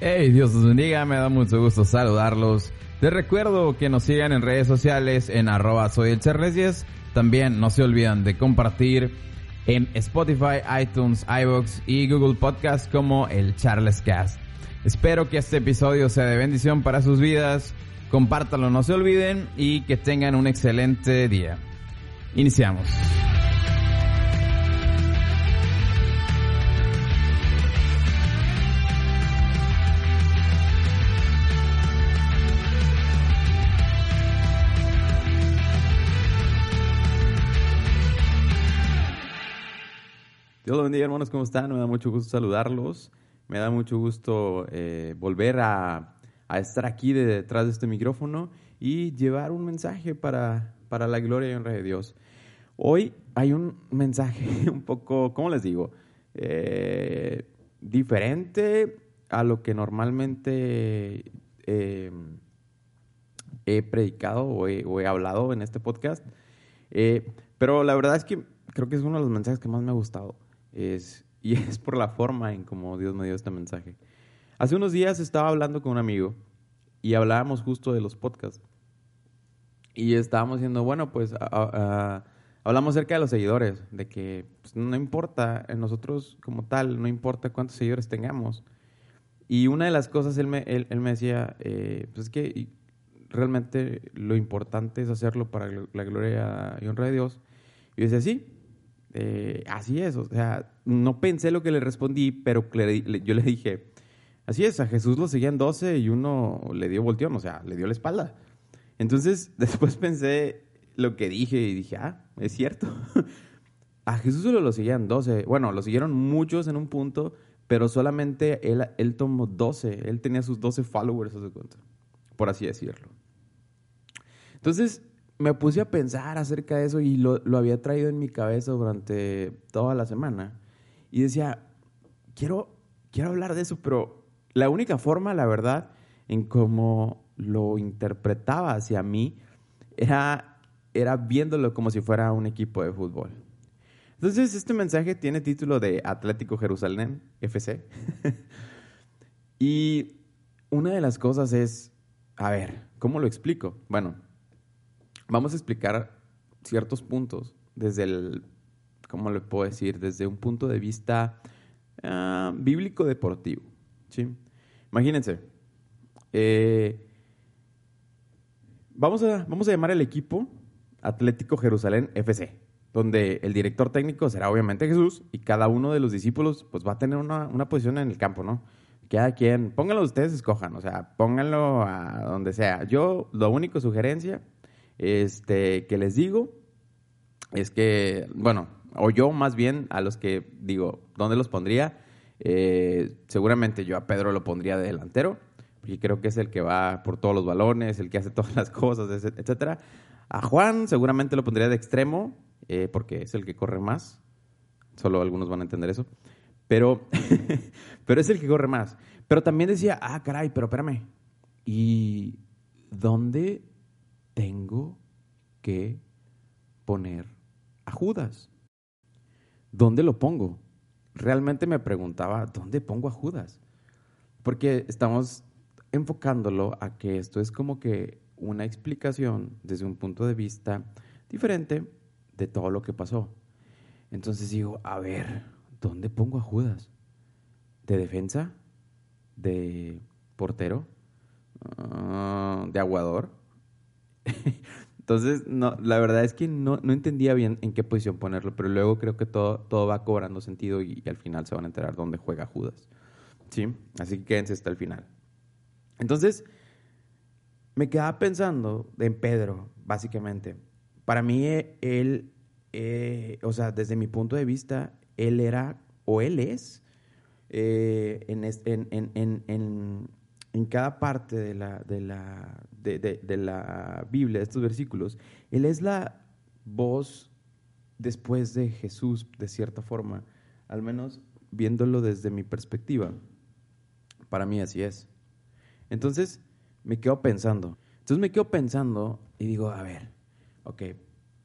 Hey, Dios los bendiga, me da mucho gusto saludarlos. Les recuerdo que nos sigan en redes sociales en arroba soy el Charles 10. También no se olviden de compartir en Spotify, iTunes, iVoox y Google Podcast como el Charles Cast. Espero que este episodio sea de bendición para sus vidas. Compártanlo, no se olviden y que tengan un excelente día. Iniciamos. Dios los bendiga, hermanos, ¿cómo están? Me da mucho gusto saludarlos. Me da mucho gusto eh, volver a, estar aquí detrás de este micrófono y llevar un mensaje para, la gloria y honra de Dios. Hoy hay un mensaje un poco, ¿cómo les digo? Eh, diferente a lo que normalmente eh, he predicado o he, hablado en este podcast. Pero la verdad es que creo que es uno de los mensajes que más me ha gustado. Es, y es por la forma en cómo Dios me dio este mensaje. Hace unos días estaba hablando con un amigo y hablábamos justo de los podcasts. Y estábamos diciendo, bueno, pues hablamos acerca de los seguidores, de que pues, no importa, nosotros como tal, no importa cuántos seguidores tengamos. Y una de las cosas, él me, él, él me decía, eh, pues es que realmente lo importante es hacerlo para la gloria y honra de Dios. Y yo decía, sí, eh, así es, o sea, no pensé lo que le respondí, pero yo le dije, así es, a Jesús lo seguían 12 y uno le dio volteón, o sea, le dio la espalda. Entonces, después pensé lo que dije y dije, ah, es cierto. a Jesús solo lo seguían 12, bueno, lo siguieron muchos en un punto, pero solamente él, él tomó 12, él tenía sus 12 followers, por así decirlo. Entonces, me puse a pensar acerca de eso y lo, lo, había traído en mi cabeza durante toda la semana. Y decía, quiero, quiero hablar de eso, pero la única forma, la verdad, en cómo lo interpretaba hacia mí era, era viéndolo como si fuera un equipo de fútbol. Entonces, este mensaje tiene título de Atlético Jerusalén, FC. y una de las cosas es, a ver, ¿cómo lo explico? Bueno, vamos a explicar ciertos puntos desde el, ¿cómo le puedo decir? Desde un punto de vista uh, bíblico deportivo. ¿sí? Imagínense, eh, vamos, a, vamos a llamar el equipo Atlético Jerusalén FC, donde el director técnico será obviamente Jesús y cada uno de los discípulos pues va a tener una, una posición en el campo, ¿no? Cada quien, pónganlo ustedes, escojan, o sea, pónganlo a donde sea. Yo, lo único sugerencia este, que les digo es que, bueno, o yo más bien a los que digo, ¿dónde los pondría? Eh, seguramente yo a Pedro lo pondría de delantero, porque creo que es el que va por todos los balones, el que hace todas las cosas, etcétera. A Juan seguramente lo pondría de extremo, eh, porque es el que corre más. Solo algunos van a entender eso. Pero, pero es el que corre más. Pero también decía, ah, caray, pero espérame. ¿Y dónde tengo que poner a Judas. ¿Dónde lo pongo? Realmente me preguntaba, ¿dónde pongo a Judas? Porque estamos enfocándolo a que esto es como que una explicación desde un punto de vista diferente de todo lo que pasó. Entonces digo, a ver, ¿dónde pongo a Judas? ¿De defensa? ¿De portero? Uh, ¿De aguador? Entonces, no, la verdad es que no, no, entendía bien en qué posición ponerlo, pero luego creo que todo, todo va cobrando sentido y, al final se van a enterar dónde juega Judas. ¿Sí? Así que quédense hasta el final. Entonces, me quedaba pensando en Pedro, básicamente. Para mí, él, eh, o sea, desde mi punto de vista, él era o él es eh, en, en, en, en, cada parte de la, de, la, de, la Biblia, de estos versículos, Él es la voz después de Jesús, de cierta forma, al menos viéndolo desde mi perspectiva. Para mí así es. Entonces, me quedo pensando. Entonces me quedo pensando y digo, a ver, ok,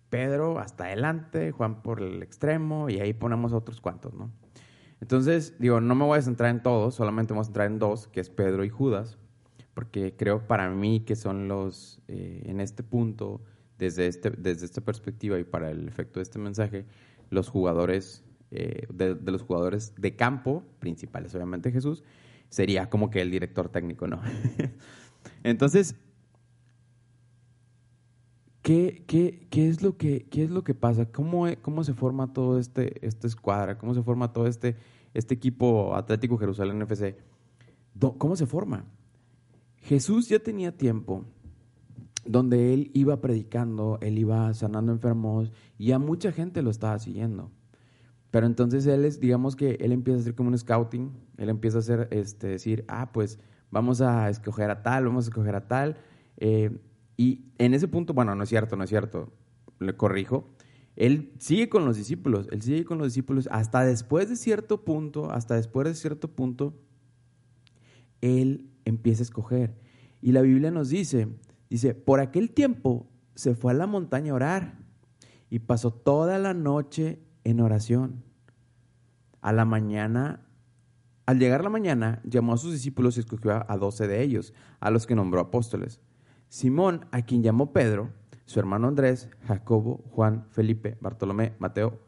Pedro hasta adelante, Juan por el extremo y ahí ponemos otros cuantos, ¿no? Entonces, digo, no me voy a centrar en todos, solamente me voy a centrar en dos, que es Pedro y Judas, porque creo para mí que son los, eh, en este punto, desde, este, desde esta perspectiva y para el efecto de este mensaje, los jugadores, eh, de, los jugadores de campo, principales obviamente Jesús, sería como que el director técnico, ¿no? Entonces, ¿Qué, qué, qué, es lo que, ¿Qué es lo que pasa? ¿Cómo, cómo se forma todo este, este escuadra? ¿Cómo se forma todo este, este equipo Atlético Jerusalén FC? ¿Cómo se forma? Jesús ya tenía tiempo donde él iba predicando, él iba sanando enfermos y a mucha gente lo estaba siguiendo. Pero entonces él es, digamos que él empieza a hacer como un scouting, él empieza a hacer, este, decir, ah, pues vamos a escoger a tal, vamos a escoger a tal. Eh, y en ese punto, bueno, no es cierto, no es cierto, le corrijo. Él sigue con los discípulos, él sigue con los discípulos hasta después de cierto punto, hasta después de cierto punto, él empieza a escoger. Y la Biblia nos dice, dice, por aquel tiempo se fue a la montaña a orar y pasó toda la noche en oración. A la mañana, al llegar la mañana, llamó a sus discípulos y escogió a doce de ellos, a los que nombró apóstoles Simón, a quien llamó Pedro, su hermano Andrés, Jacobo, Juan, Felipe, Bartolomé, Mateo,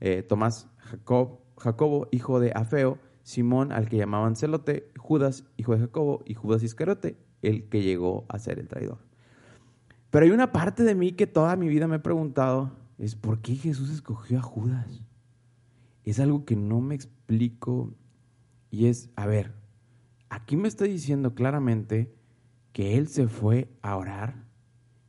eh, Tomás, Jacob, Jacobo, hijo de Afeo, Simón, al que llamaban Celote, Judas, hijo de Jacobo, y Judas Iscariote, el que llegó a ser el traidor. Pero hay una parte de mí que toda mi vida me he preguntado, es ¿por qué Jesús escogió a Judas? Es algo que no me explico y es, a ver, aquí me está diciendo claramente que él se fue a orar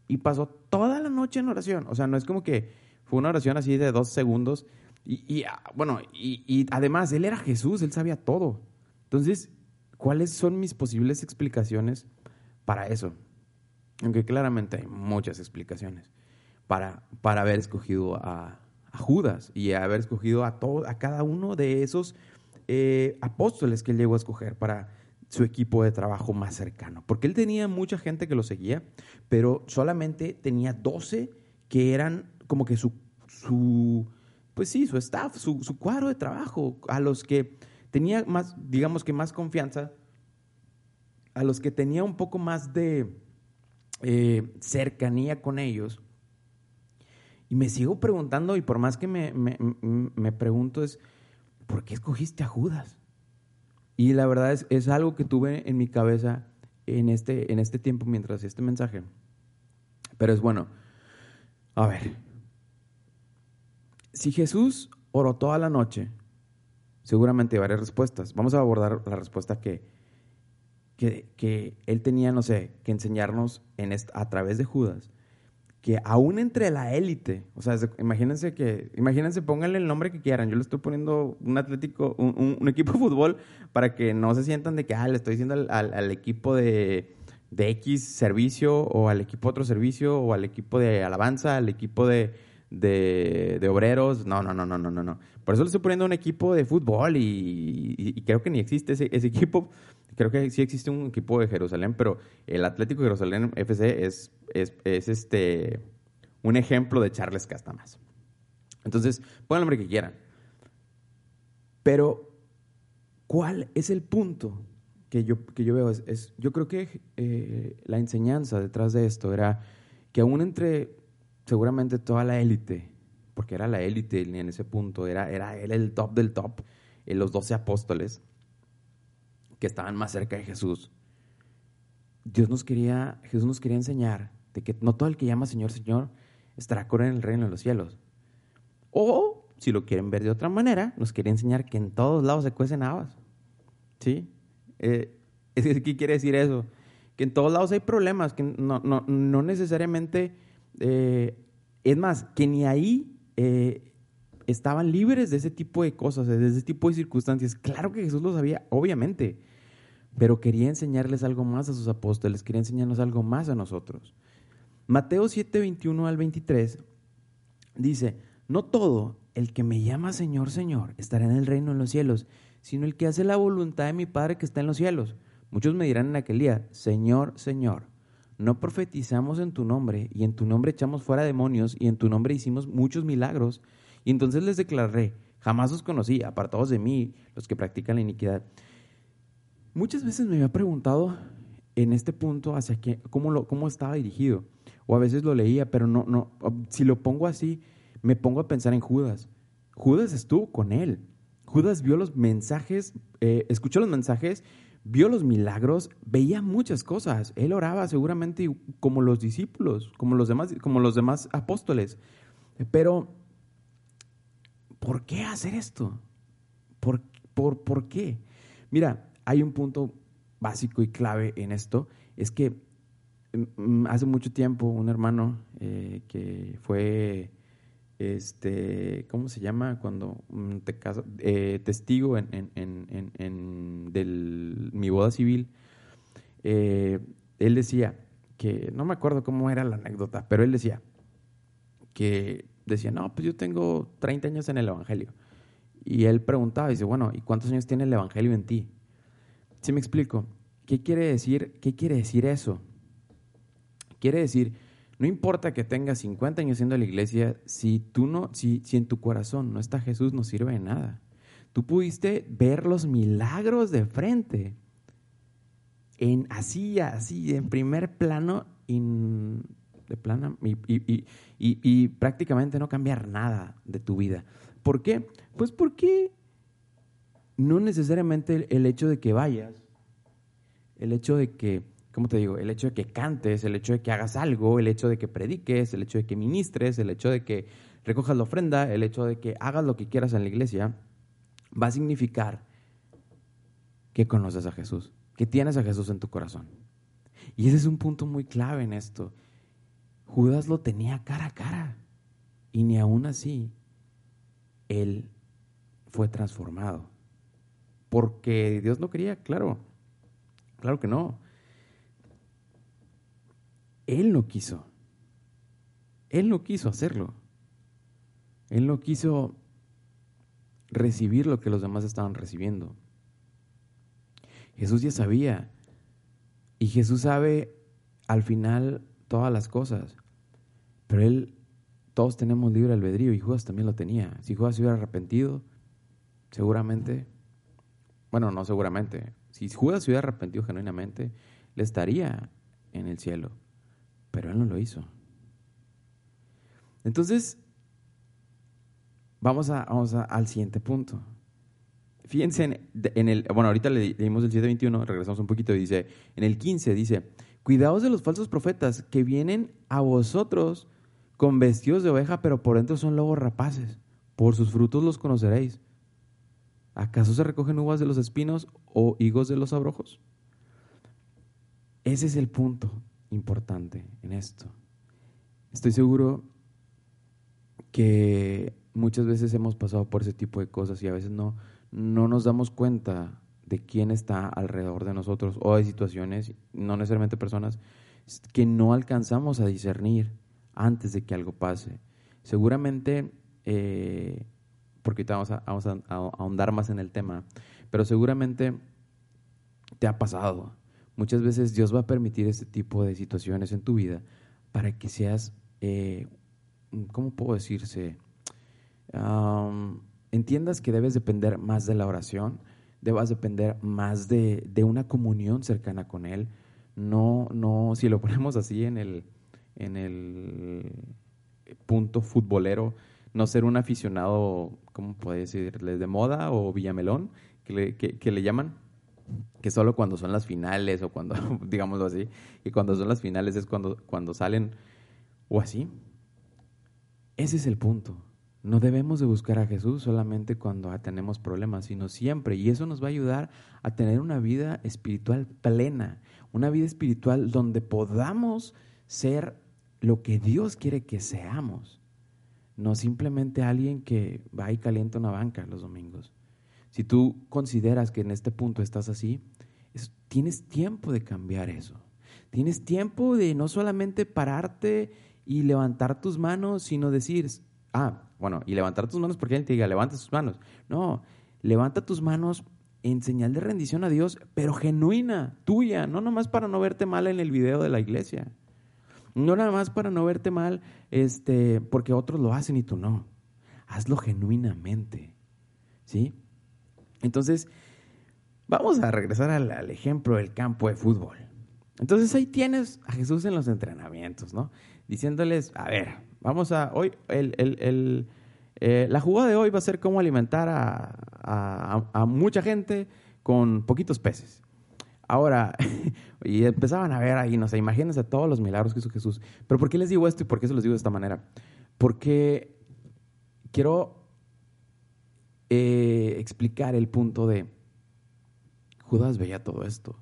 y pasó toda la noche en oración. O sea, no es como que fue una oración así de dos segundos. Y, ah, bueno, y, además, él era Jesús, él sabía todo. Entonces, ¿cuáles son mis posibles explicaciones para eso? Aunque claramente hay muchas explicaciones para, para haber escogido a, Judas y haber escogido a, todo, a cada uno de esos eh, apóstoles que él llegó a escoger para su equipo de trabajo más cercano. Porque él tenía mucha gente que lo seguía, pero solamente tenía 12 que eran como que su, su pues sí, su staff, su, cuadro de trabajo, a los que tenía más, digamos que más confianza, a los que tenía un poco más de eh, cercanía con ellos. Y me sigo preguntando, y por más que me, me pregunto, es, ¿por qué escogiste a Judas? Y la verdad es, es algo que tuve en mi cabeza en este, en este tiempo mientras este mensaje. Pero es bueno. A ver. Si Jesús oró toda la noche, seguramente hay varias respuestas. Vamos a abordar la respuesta que, que, que él tenía, no sé, que enseñarnos en a través de Judas que aún entre la élite, o sea, imagínense que, imagínense, pónganle el nombre que quieran, yo le estoy poniendo un atlético, un, equipo de fútbol para que no se sientan de que, ah, le estoy diciendo al, equipo de, de, X servicio o al equipo otro servicio o al equipo de alabanza, al equipo de, de, obreros, no, no, no, no, no, no, no. Por eso le estoy poniendo un equipo de fútbol y, creo que ni existe ese, equipo creo que sí existe un equipo de Jerusalén, pero el Atlético Jerusalén FC es, es, este, un ejemplo de Charles Castamas. Entonces, pongan el nombre que quieran. Pero, ¿cuál es el punto que yo, que yo veo? Es, yo creo que eh, la enseñanza detrás de esto era que aún entre seguramente toda la élite, porque era la élite en ese punto, era, era él el top del top, en los doce apóstoles, que estaban más cerca de Jesús, Dios nos quería, Jesús nos quería enseñar de que no todo el que llama Señor, Señor estará con en el reino de los cielos. O, si lo quieren ver de otra manera, nos quería enseñar que en todos lados se cuecen habas. ¿Sí? Eh, ¿Qué quiere decir eso? Que en todos lados hay problemas, que no, no, no necesariamente, eh, es más, que ni ahí, eh, estaban libres de ese tipo de cosas, de ese tipo de circunstancias. Claro que Jesús lo sabía, obviamente, pero quería enseñarles algo más a sus apóstoles, quería enseñarnos algo más a nosotros. Mateo 7, 21 al 23 dice, no todo el que me llama Señor, Señor, estará en el reino de los cielos, sino el que hace la voluntad de mi Padre que está en los cielos. Muchos me dirán en aquel día, Señor, Señor, no profetizamos en tu nombre, y en tu nombre echamos fuera demonios, y en tu nombre hicimos muchos milagros. Y entonces les declaré, jamás os conocí, apartados de mí, los que practican la iniquidad. Muchas veces me había preguntado en este punto hacia qué, cómo, lo, cómo estaba dirigido, o a veces lo leía, pero no, no, si lo pongo así, me pongo a pensar en Judas. Judas estuvo con él. Judas vio los mensajes, eh, escuchó los mensajes vio los milagros, veía muchas cosas. Él oraba seguramente como los discípulos, como los demás, como los demás apóstoles. Pero, ¿por qué hacer esto? ¿Por, por, por qué? Mira, hay un punto básico y clave en esto, es que mm, hace mucho tiempo un hermano eh, que fue este, ¿cómo se llama? Cuando mm, te eh, testigo en, mi boda civil, eh, él decía que, no me acuerdo cómo era la anécdota, pero él decía que decía, no, pues yo tengo 30 años en el Evangelio. Y él preguntaba, dice, bueno, ¿y cuántos años tiene el Evangelio en ti? Si me explico, ¿qué quiere decir, qué quiere decir eso? Quiere decir no importa que tengas 50 años siendo la iglesia, si tú no, si, si en tu corazón no está Jesús, no sirve de nada. Tú pudiste ver los milagros de frente, en así, así, en primer plano, de plano, y, y, prácticamente no cambiar nada de tu vida. ¿Por qué? Pues porque no necesariamente el hecho de que vayas, el hecho de que ¿cómo te digo? El hecho de que cantes, el hecho de que hagas algo, el hecho de que prediques, el hecho de que ministres, el hecho de que recojas la ofrenda, el hecho de que hagas lo que quieras en la iglesia, va a significar que conoces a Jesús, que tienes a Jesús en tu corazón. Y ese es un punto muy clave en esto. Judas lo tenía cara a cara y ni aún así él fue transformado. Porque Dios no quería, claro, claro que no. Él no quiso. Él no quiso hacerlo. Él no quiso recibir lo que los demás estaban recibiendo. Jesús ya sabía. Y Jesús sabe al final todas las cosas. Pero Él, todos tenemos libre albedrío y Judas también lo tenía. Si Judas se hubiera arrepentido, seguramente, bueno, no seguramente, si Judas se hubiera arrepentido genuinamente, le estaría en el cielo pero él no lo hizo. Entonces, vamos, a, al siguiente punto. Fíjense en, el, bueno, ahorita le leímos el 721, regresamos un poquito, dice, en el 15 dice, cuidaos de los falsos profetas que vienen a vosotros con vestidos de oveja, pero por dentro son lobos rapaces. Por sus frutos los conoceréis. ¿Acaso se recogen uvas de los espinos o higos de los abrojos? Ese es el punto importante en esto. Estoy seguro que muchas veces hemos pasado por ese tipo de cosas y a veces no, no nos damos cuenta de quién está alrededor de nosotros o de situaciones, no necesariamente personas, que no alcanzamos a discernir antes de que algo pase. Seguramente, eh, porque ahorita vamos a, vamos a ahondar más en el tema, pero seguramente te ha pasado Muchas veces Dios va a permitir este tipo de situaciones en tu vida para que seas, eh, ¿cómo puedo decirse? entiendas que debes depender más de la oración, debas depender más de, una comunión cercana con Él. No, no, si lo ponemos así en el, en el punto futbolero, no ser un aficionado, ¿cómo puedo decirles? De moda o Villamelón, que que le llaman que solo cuando son las finales o cuando, digámoslo así, y cuando son las finales es cuando, cuando salen o así. Ese es el punto. No debemos de buscar a Jesús solamente cuando tenemos problemas, sino siempre. Y eso nos va a ayudar a tener una vida espiritual plena, una vida espiritual donde podamos ser lo que Dios quiere que seamos. no simplemente alguien que va y calienta una banca los domingos. Si tú consideras que en este punto estás así, tienes tiempo de cambiar eso. Tienes tiempo de no solamente pararte y levantar tus manos, sino decir, ah, bueno, y levantar tus manos porque alguien te diga, levanta tus manos. No, levanta tus manos en señal de rendición a Dios, pero genuina, tuya, no nomás para no verte mal en el video de la iglesia. No nada más para no verte mal este, porque otros lo hacen y tú no. Hazlo genuinamente. ¿Sí? Entonces, vamos a regresar al, ejemplo del campo de fútbol. Entonces ahí tienes a Jesús en los entrenamientos, ¿no? Diciéndoles, a ver, vamos a, hoy, eh, la jugada de hoy va a ser cómo alimentar a, mucha gente con poquitos peces. Ahora, y empezaban a ver ahí, no sé, imagínense todos los milagros que hizo Jesús. Pero ¿por qué les digo esto y por qué se los digo de esta manera? Porque quiero eh, explicar el punto de Judas veía todo esto.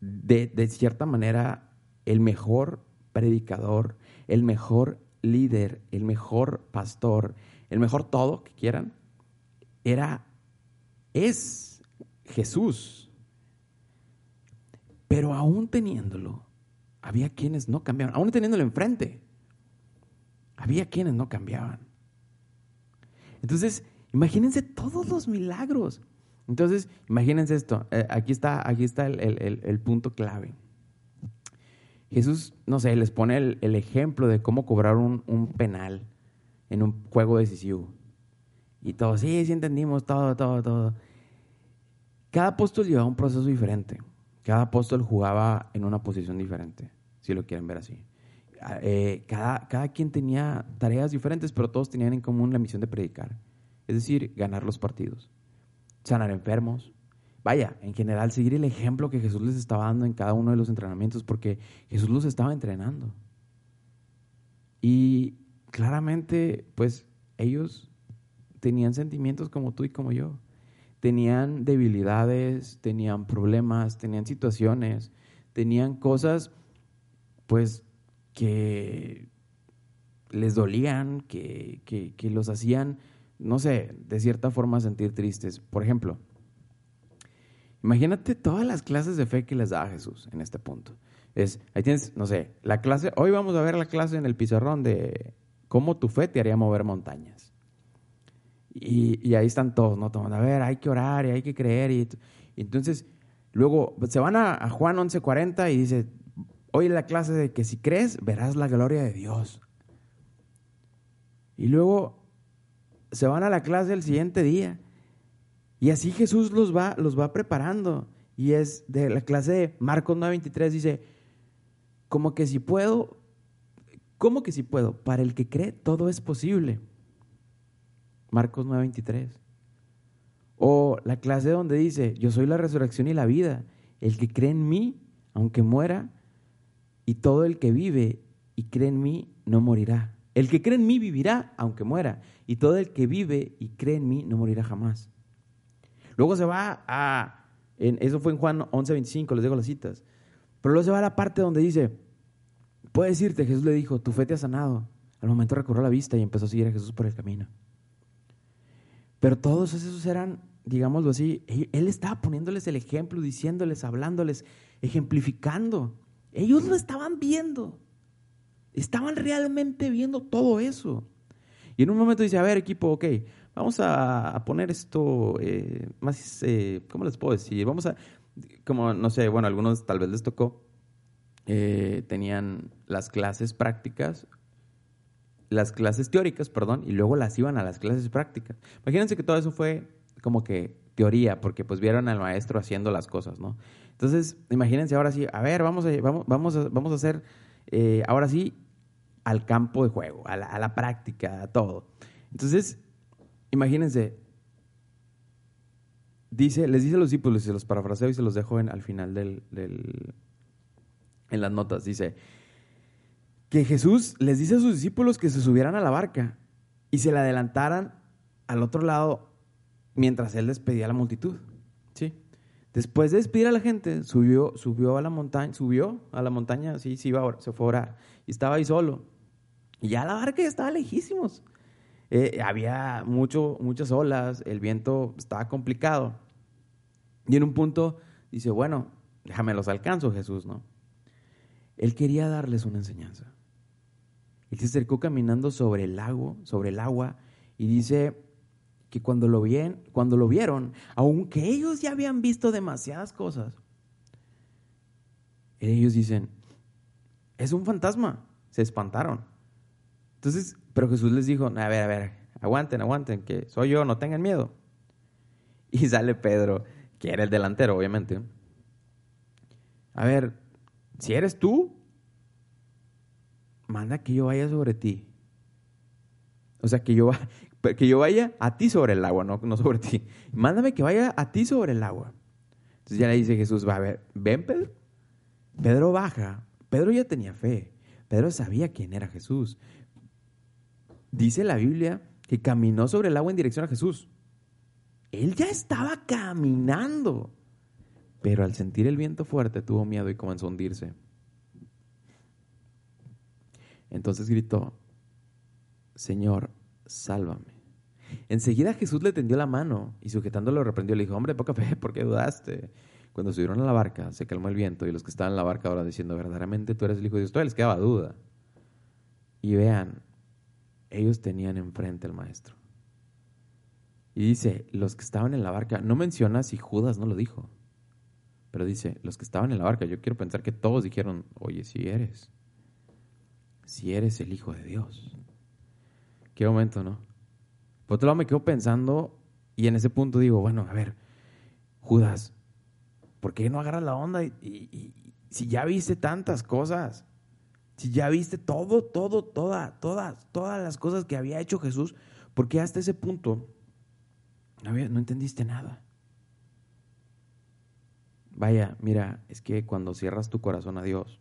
De, cierta manera, el mejor predicador, el mejor líder, el mejor pastor, el mejor todo que quieran, era, es Jesús. Pero aún teniéndolo, había quienes no cambiaban, aún teniéndolo enfrente, había quienes no cambiaban. Entonces, imagínense todos los milagros. Entonces, imagínense esto, eh, aquí está, aquí está el, punto clave. Jesús, no sé, les pone el, ejemplo de cómo cobrar un, penal en un juego decisivo. Y todos, sí, sí entendimos todo, todo, todo. Cada apóstol llevaba un proceso diferente. Cada apóstol jugaba en una posición diferente, si lo quieren ver así. Eh, cada, cada quien tenía tareas diferentes, pero todos tenían en común la misión de predicar. Es decir, ganar los partidos, sanar enfermos. Vaya, en general, seguir el ejemplo que Jesús les estaba dando en cada uno de los entrenamientos, porque Jesús los estaba entrenando. Y claramente, pues ellos tenían sentimientos como tú y como yo. Tenían debilidades, tenían problemas, tenían situaciones, tenían cosas, pues, que les dolían, que, que, los hacían, no sé, de cierta forma sentir tristes. Por ejemplo, imagínate todas las clases de fe que les daba Jesús en este punto. Es, ahí tienes, no sé, la clase, hoy vamos a ver la clase en el pizarrón de cómo tu fe te haría mover montañas. Y, ahí están todos, ¿no? Tomando, a ver, hay que orar y hay que creer. Y, entonces, luego se van a, a Juan 11:40 y dice, hoy la clase de que si crees, verás la gloria de Dios. Y luego se van a la clase el siguiente día. Y así Jesús los va, los va preparando. Y es de la clase de Marcos 9:23, dice, como que si puedo, ¿Cómo que si puedo? Para el que cree, todo es posible. Marcos 9:23. O la clase donde dice, yo soy la resurrección y la vida. El que cree en mí, aunque muera, y todo el que vive y cree en mí, no morirá. El que cree en mí vivirá, aunque muera. Y todo el que vive y cree en mí, no morirá jamás. Luego se va a, eso fue en Juan 11:25, les dejo las citas. Pero luego se va a la parte donde dice, Puede decirte, Jesús le dijo, tu fe te ha sanado. Al momento recobró la vista y empezó a seguir a Jesús por el camino. Pero todos esos eran, digámoslo así, él estaba poniéndoles el ejemplo, diciéndoles, hablándoles, ejemplificando. Ellos lo estaban viendo. Estaban realmente viendo todo eso. Y en un momento dice, a ver equipo, ok, vamos a, poner esto eh, más, eh, ¿cómo les puedo decir? Vamos a, como, no sé, bueno, algunos tal vez les tocó eh, tenían las clases prácticas, las clases teóricas, perdón, y luego las iban a las clases prácticas. Imagínense que todo eso fue como que teoría, porque pues vieron al maestro haciendo las cosas, ¿no? Entonces, imagínense ahora sí, a ver, vamos a, vamos, vamos vamos a hacer, eh, ahora sí, al campo de juego, a la, práctica, a todo. Entonces, imagínense, dice, les dice a los discípulos, y se los parafraseo y se los dejo en, al final del, en las notas, dice que Jesús les dice a sus discípulos que se subieran a la barca y se le adelantaran al otro lado mientras él despedía a la multitud. ¿sí? Después de despedir a la gente, subió, subió a la montaña, subió a la montaña, sí, sí, se fue a orar, y estaba ahí solo. Y ya la barca estaba lejísimos. eh, había mucho, muchas olas, el viento estaba complicado. Y en un punto dice, bueno, déjame los alcanzo, Jesús, ¿no? Él quería darles una enseñanza. Él se acercó caminando sobre el lago, sobre el agua, y dice que cuando lo, bien, cuando lo vieron, aunque ellos ya habían visto demasiadas cosas, ellos dicen, es un fantasma, se espantaron. Entonces, pero Jesús les dijo, a ver, a ver, aguanten, aguanten, que soy yo, no tengan miedo. Y sale Pedro, que era el delantero, obviamente. A ver, si eres tú, manda que yo vaya sobre ti. O sea, que yo, que yo vaya a ti sobre el agua, no, no sobre ti. Mándame que vaya a ti sobre el agua. Entonces ya le dice Jesús, va a ver, ven Pedro. Pedro baja. Pedro ya tenía fe. Pedro sabía quién era Jesús. Dice la Biblia que caminó sobre el agua en dirección a Jesús. Él ya estaba caminando. Pero al sentir el viento fuerte tuvo miedo y comenzó a hundirse. Entonces gritó, Señor, sálvame. Enseguida Jesús le tendió la mano y sujetándolo reprendió. Le dijo, hombre, poca fe, ¿por qué dudaste? Cuando subieron a la barca, se calmó el viento y los que estaban en la barca ahora diciendo, verdaderamente tú eres el Hijo de Dios, todavía les quedaba duda. Y vean, ellos tenían enfrente al Maestro. Y dice, los que estaban en la barca, no menciona si Judas no lo dijo, pero dice, los que estaban en la barca, yo quiero pensar que todos dijeron, oye, si eres, si eres el Hijo de Dios. Qué momento, ¿no? Por otro lado me quedo pensando y en ese punto digo, bueno, a ver, Judas, ¿por qué no agarras la onda? Y, si ya viste tantas cosas, si ya viste todo, todo, toda, todas, todas las cosas que había hecho Jesús, ¿por qué hasta ese punto no, no entendiste nada? Vaya, mira, es que cuando cierras tu corazón a Dios,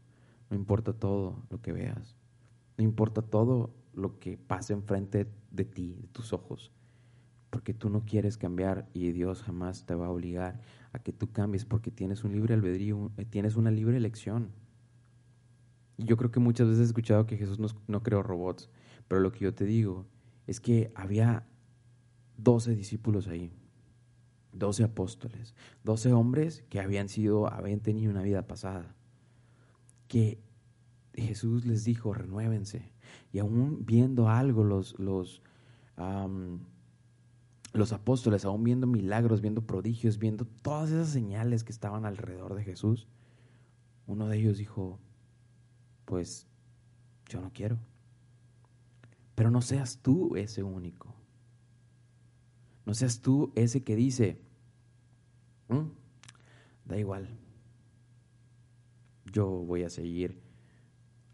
no importa todo lo que veas, no importa todo lo que pase enfrente de ti, de tus ojos, porque tú no quieres cambiar y Dios jamás te va a obligar a que tú cambies porque tienes un libre albedrío, eh, tienes una libre elección. Y yo creo que muchas veces he escuchado que Jesús no, creó robots, pero lo que yo te digo es que había 12 discípulos ahí, 12 apóstoles, 12 hombres que habían sido, habían tenido una vida pasada, que Jesús les dijo, renuévense. Y aún viendo algo, los, los, los apóstoles, aún viendo milagros, viendo prodigios, viendo todas esas señales que estaban alrededor de Jesús, uno de ellos dijo, pues yo no quiero. Pero no seas tú ese único. No seas tú ese que dice, mm, da igual, yo voy a seguir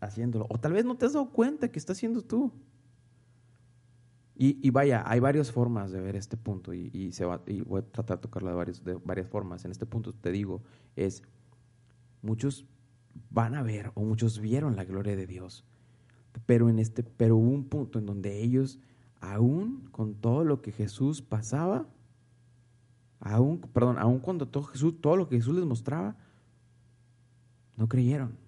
haciéndolo. O tal vez no te has dado cuenta que está haciendo tú. Y, vaya, hay varias formas de ver este punto y, se va, y voy a tratar de tocarlo de, varios, de varias formas. En este punto te digo, es, muchos van a ver o muchos vieron la gloria de Dios, pero, en este, pero hubo un punto en donde ellos, aún con todo lo que Jesús pasaba, aún, perdón, aún cuando todo, Jesús, todo lo que Jesús les mostraba, no creyeron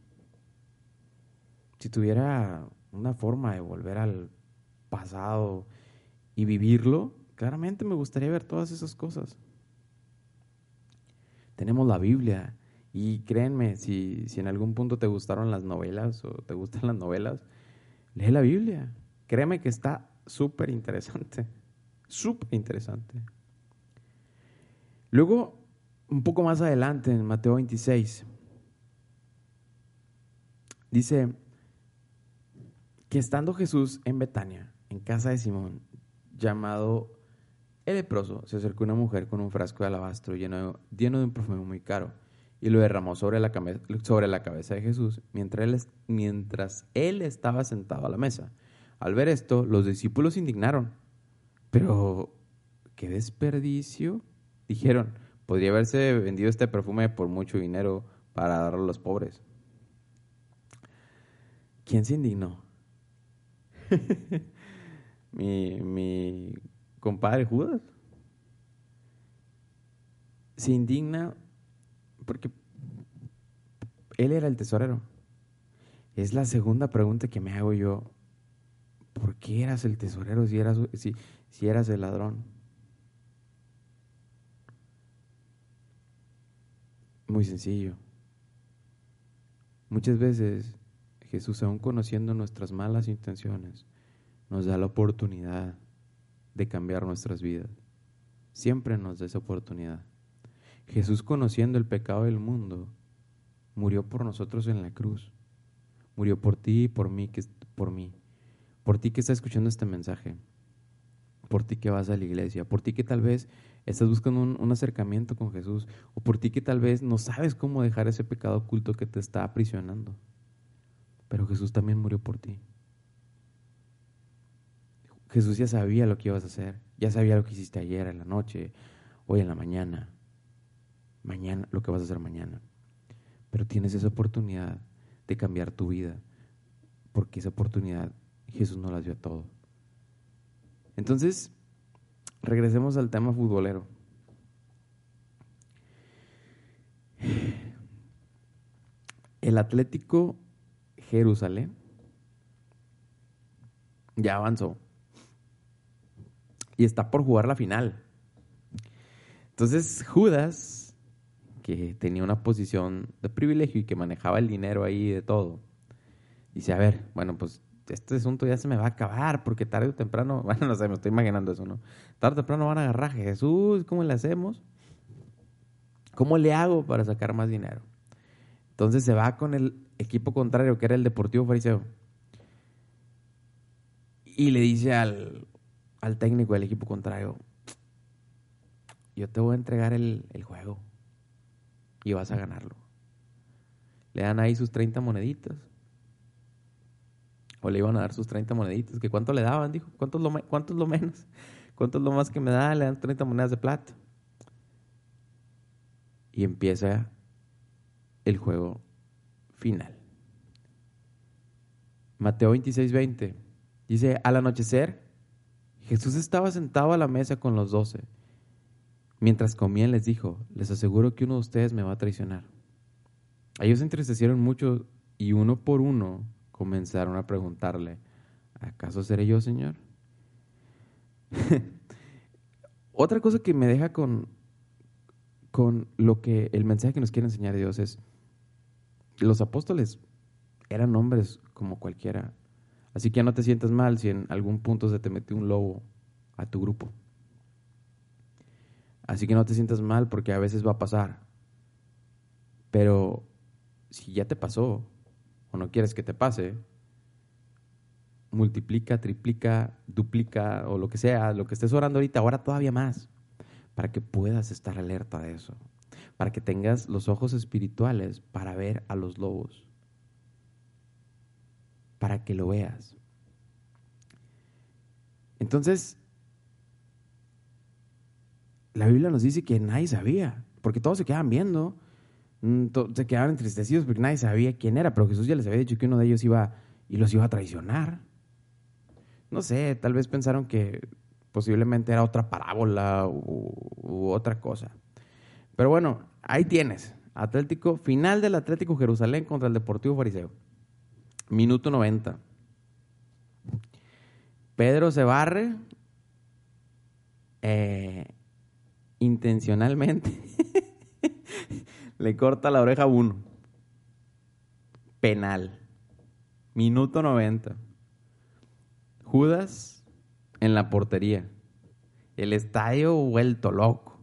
si tuviera una forma de volver al pasado y vivirlo, claramente me gustaría ver todas esas cosas. Tenemos la Biblia y créanme, si, si en algún punto te gustaron las novelas o te gustan las novelas, lee la Biblia. Créeme que está súper interesante, súper interesante. Luego, un poco más adelante, en Mateo 26, dice, que estando Jesús en Betania, en casa de Simón, llamado el leproso, se acercó una mujer con un frasco de alabastro lleno, de un perfume muy caro y lo derramó sobre la, sobre la cabeza de Jesús mientras él, mientras él estaba sentado a la mesa. Al ver esto, los discípulos se indignaron. Pero, qué desperdicio. Dijeron, podría haberse vendido este perfume por mucho dinero para darlo a los pobres. ¿Quién se indignó? mi, compadre Judas se indigna porque él era el tesorero. Es la segunda pregunta que me hago yo. ¿por qué eras el tesorero si eras, si, si eras el ladrón? Muy sencillo. Muchas veces Jesús, aún conociendo nuestras malas intenciones, nos da la oportunidad de cambiar nuestras vidas. Siempre nos da esa oportunidad. Jesús, conociendo el pecado del mundo, murió por nosotros en la cruz. Murió por ti y por mí, que, por mí. Por ti que estás escuchando este mensaje. Por ti que vas a la iglesia. Por ti que tal vez estás buscando un, un acercamiento con Jesús. O por ti que tal vez no sabes cómo dejar ese pecado oculto que te está aprisionando. Pero Jesús también murió por ti. Jesús ya sabía lo que ibas a hacer, ya sabía lo que hiciste ayer en la noche, hoy en la mañana, mañana, lo que vas a hacer mañana. Pero tienes esa oportunidad de cambiar tu vida, porque esa oportunidad Jesús no la dio a todo. Entonces, regresemos al tema futbolero. El Atlético Jerusalén ya avanzó y está por jugar la final. Entonces Judas, que tenía una posición de privilegio y que manejaba el dinero ahí de todo, dice, a ver, bueno, pues este asunto ya se me va a acabar porque tarde o temprano, bueno, no sé, me estoy imaginando eso, ¿no? Tarde o temprano van a agarrar a Jesús, ¿cómo le hacemos? ¿Cómo le hago para sacar más dinero? Entonces se va con el equipo contrario, que era el Deportivo Fariseo, y le dice al, al técnico del equipo contrario, yo te voy a entregar el, el, juego y vas a ganarlo. Le dan ahí sus 30 moneditas. O le iban a dar sus 30 moneditas. ¿Que ¿Cuánto le daban? Dijo. ¿Cuánto lo, ¿Cuánto lo menos? ¿Cuánto es lo más que me da? Le dan 30 monedas de plata. Y empieza el juego final. Mateo 26, 20. Dice, al anochecer, Jesús estaba sentado a la mesa con los doce. Mientras comían les dijo, les aseguro que uno de ustedes me va a traicionar. Ellos se entristecieron mucho y uno por uno comenzaron a preguntarle, ¿acaso seré yo, Señor? Otra cosa que me deja con, con lo que el mensaje que nos quiere enseñar Dios es, los apóstoles eran hombres como cualquiera. Así que ya no te sientas mal si en algún punto se te metió un lobo a tu grupo. Así que no te sientas mal porque a veces va a pasar. Pero si ya te pasó o no quieres que te pase, multiplica, triplica, duplica o lo que sea, lo que estés orando ahorita, ahora todavía más, para que puedas estar alerta de eso para que tengas los ojos espirituales para ver a los lobos, para que lo veas. Entonces, la Biblia nos dice que nadie sabía, porque todos se quedaban viendo, mm, se quedaban entristecidos porque nadie sabía quién era, pero Jesús ya les había dicho que uno de ellos iba y los iba a traicionar. No sé, tal vez pensaron que posiblemente era otra parábola u, u otra cosa. Pero bueno, ahí tienes. Atlético, final del Atlético Jerusalén contra el Deportivo Fariseo. Minuto 90. Pedro se barre eh, intencionalmente. Le corta la oreja a uno. Penal. Minuto 90. Judas en la portería. El estadio vuelto loco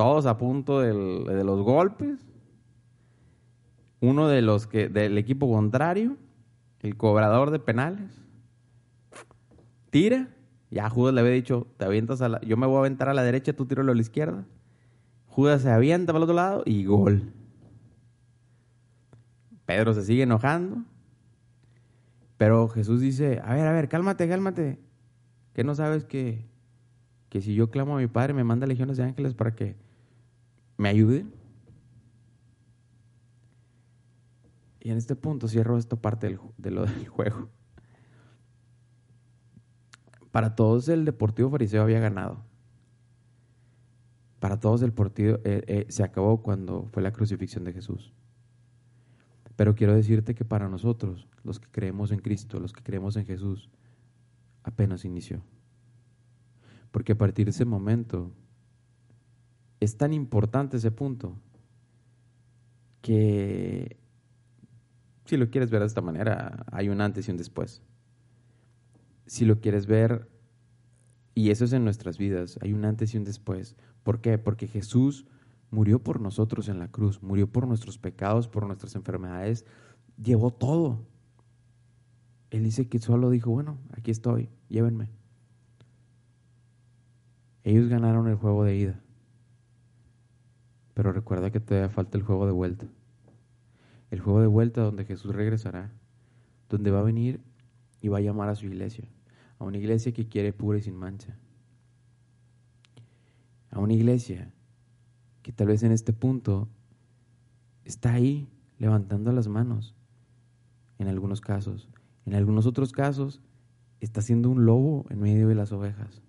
todos a punto de los golpes. Uno de los que del equipo contrario, el cobrador de penales, tira. Ya Judas le había dicho, te avientas a la, yo me voy a aventar a la derecha, tú tíralo a la izquierda. Judas se avienta para el otro lado y gol. Pedro se sigue enojando. Pero Jesús dice, a ver, a ver, cálmate, cálmate. Que no sabes que, que si yo clamo a mi Padre me manda legiones de ángeles para que me ayuden. Y en este punto cierro esta parte del, de lo del juego. Para todos el Deportivo Fariseo había ganado. Para todos el partido eh, eh, se acabó cuando fue la crucifixión de Jesús. Pero quiero decirte que para nosotros, los que creemos en Cristo, los que creemos en Jesús, apenas inició. Porque a partir de ese momento es tan importante ese punto que si lo quieres ver de esta manera, hay un antes y un después. Si lo quieres ver, y eso es en nuestras vidas, hay un antes y un después. ¿Por qué? Porque Jesús murió por nosotros en la cruz, murió por nuestros pecados, por nuestras enfermedades, llevó todo. Él dice que solo dijo, bueno, aquí estoy, llévenme. Ellos ganaron el juego de ida, pero recuerda que todavía falta el juego de vuelta. El juego de vuelta donde Jesús regresará, donde va a venir y va a llamar a su iglesia, a una iglesia que quiere pura y sin mancha, a una iglesia que tal vez en este punto está ahí levantando las manos, en algunos casos. En algunos otros casos está siendo un lobo en medio de las ovejas.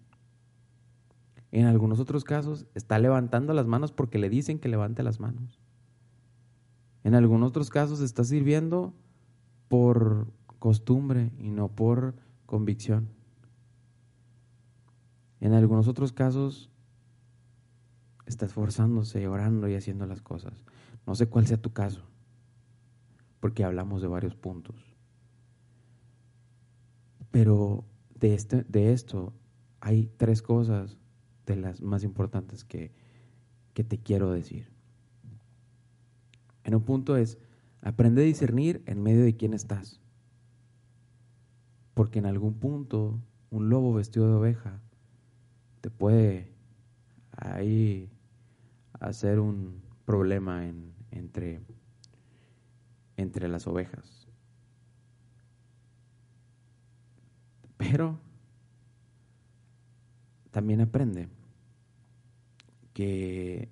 En algunos otros casos está levantando las manos porque le dicen que levante las manos. En algunos otros casos está sirviendo por costumbre y no por convicción. En algunos otros casos está esforzándose, orando y haciendo las cosas. No sé cuál sea tu caso, porque hablamos de varios puntos. Pero de, este, de esto hay tres cosas de las más importantes que, que te quiero decir. En un punto es, aprende a discernir en medio de quién estás. Porque en algún punto un lobo vestido de oveja te puede ahí hacer un problema entre, entre las ovejas. Pero también aprende que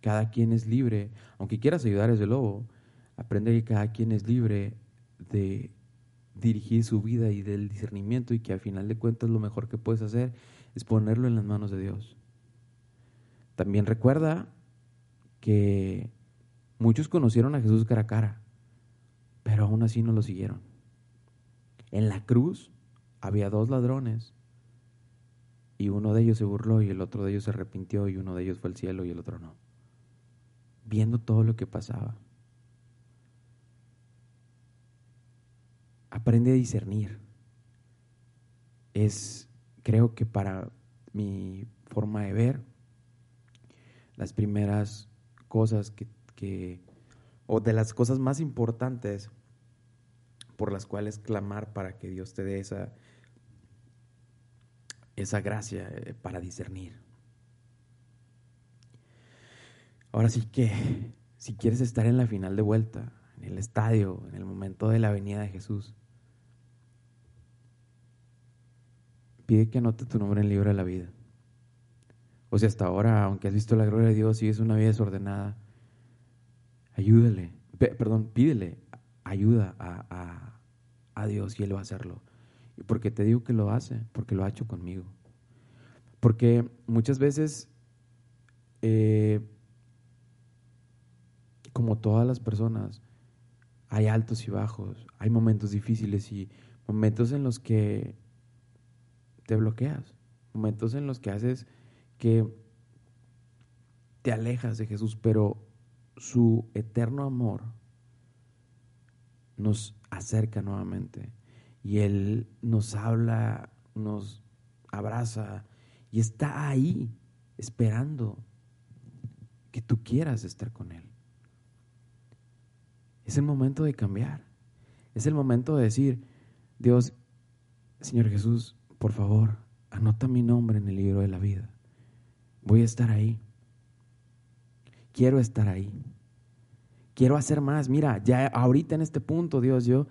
cada quien es libre, aunque quieras ayudar ese lobo, aprende que cada quien es libre de dirigir su vida y del discernimiento y que al final de cuentas lo mejor que puedes hacer es ponerlo en las manos de Dios. También recuerda que muchos conocieron a Jesús cara a cara, pero aún así no lo siguieron. En la cruz había dos ladrones y uno de ellos se burló y el otro de ellos se arrepintió y uno de ellos fue al cielo y el otro no. Viendo todo lo que pasaba. Aprende a discernir. Es, creo que para mi forma de ver, las primeras cosas que, o de las cosas más importantes por las cuales clamar para que Dios te dé esa, esa gracia eh, para discernir. Ahora sí que, si quieres estar en la final de vuelta, en el estadio, en el momento de la venida de Jesús, pide que anote tu nombre en el libro de la vida. O sea, hasta ahora, aunque has visto la gloria de Dios, y es una vida desordenada, ayúdale, perdón, pídele ayuda a, Dios y Él va a hacerlo. Y porque te digo que lo hace, porque lo ha hecho conmigo. Porque muchas veces, eh, como todas las personas, hay altos y bajos, hay momentos difíciles y momentos en los que te bloqueas, momentos en los que haces que te alejas de Jesús, pero su eterno amor nos acerca nuevamente y Él nos habla, nos abraza y está ahí esperando que tú quieras estar con Él. Es el momento de cambiar. Es el momento de decir, Dios, Señor Jesús, por favor, anota mi nombre en el libro de la vida. Voy a estar ahí. Quiero estar ahí. Quiero hacer más. Mira, ya ahorita en este punto, Dios, yo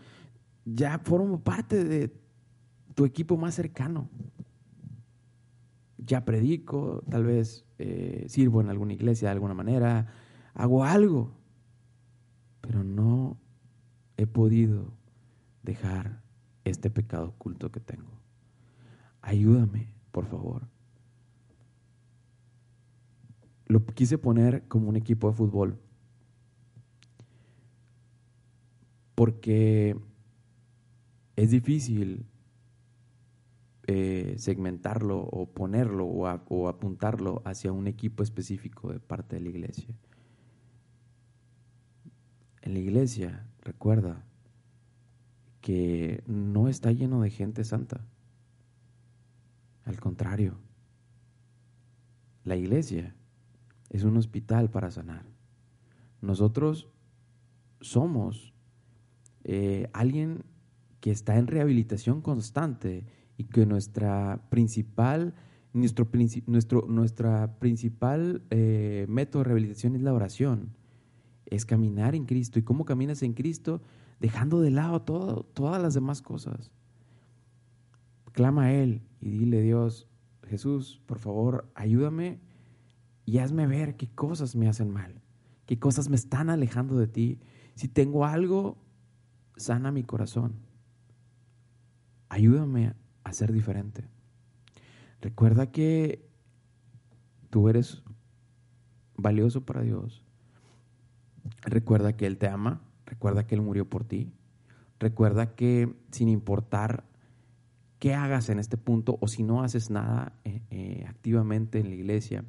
ya formo parte de tu equipo más cercano. Ya predico, tal vez eh, sirvo en alguna iglesia de alguna manera, hago algo, pero no he podido dejar este pecado oculto que tengo. Ayúdame, por favor lo quise poner como un equipo de fútbol. Porque es difícil eh, segmentarlo o ponerlo o, apuntarlo hacia un equipo específico de parte de la iglesia. En la iglesia, recuerda que no está lleno de gente santa. Al contrario, la iglesia es un hospital para sanar. Nosotros somos eh, alguien que está en rehabilitación constante y que nuestra principal, nuestro, nuestro nuestra principal eh, método de rehabilitación es la oración, es caminar en Cristo. ¿Y cómo caminas en Cristo? Dejando de lado todo, todas las demás cosas. Clama a Él y dile, Dios, Jesús, por favor, ayúdame y hazme ver qué cosas me hacen mal, qué cosas me están alejando de ti. Si tengo algo, sana mi corazón. Ayúdame a ser diferente. Recuerda que tú eres valioso para Dios. Recuerda que Él te ama. Recuerda que Él murió por ti. Recuerda que sin importar qué hagas en este punto o si no haces nada eh, eh, activamente en la iglesia,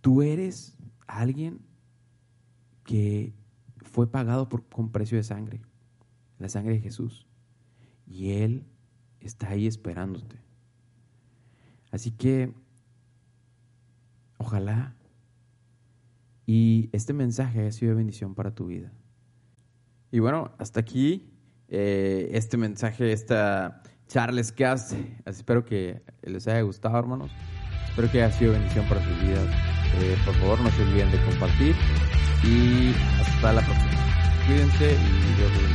tú eres alguien que fue pagado por, con precio de sangre, la sangre de Jesús. Y Él está ahí esperándote. Así que, ojalá y este mensaje haya sido bendición para tu vida. Y bueno, hasta aquí eh, este mensaje, esta Charles Cast. Espero que les haya gustado, hermanos. Espero que haya sido bendición para sus vidas. Eh, por favor, no se olviden de compartir. Y hasta la próxima. Cuídense y Dios los bendiga.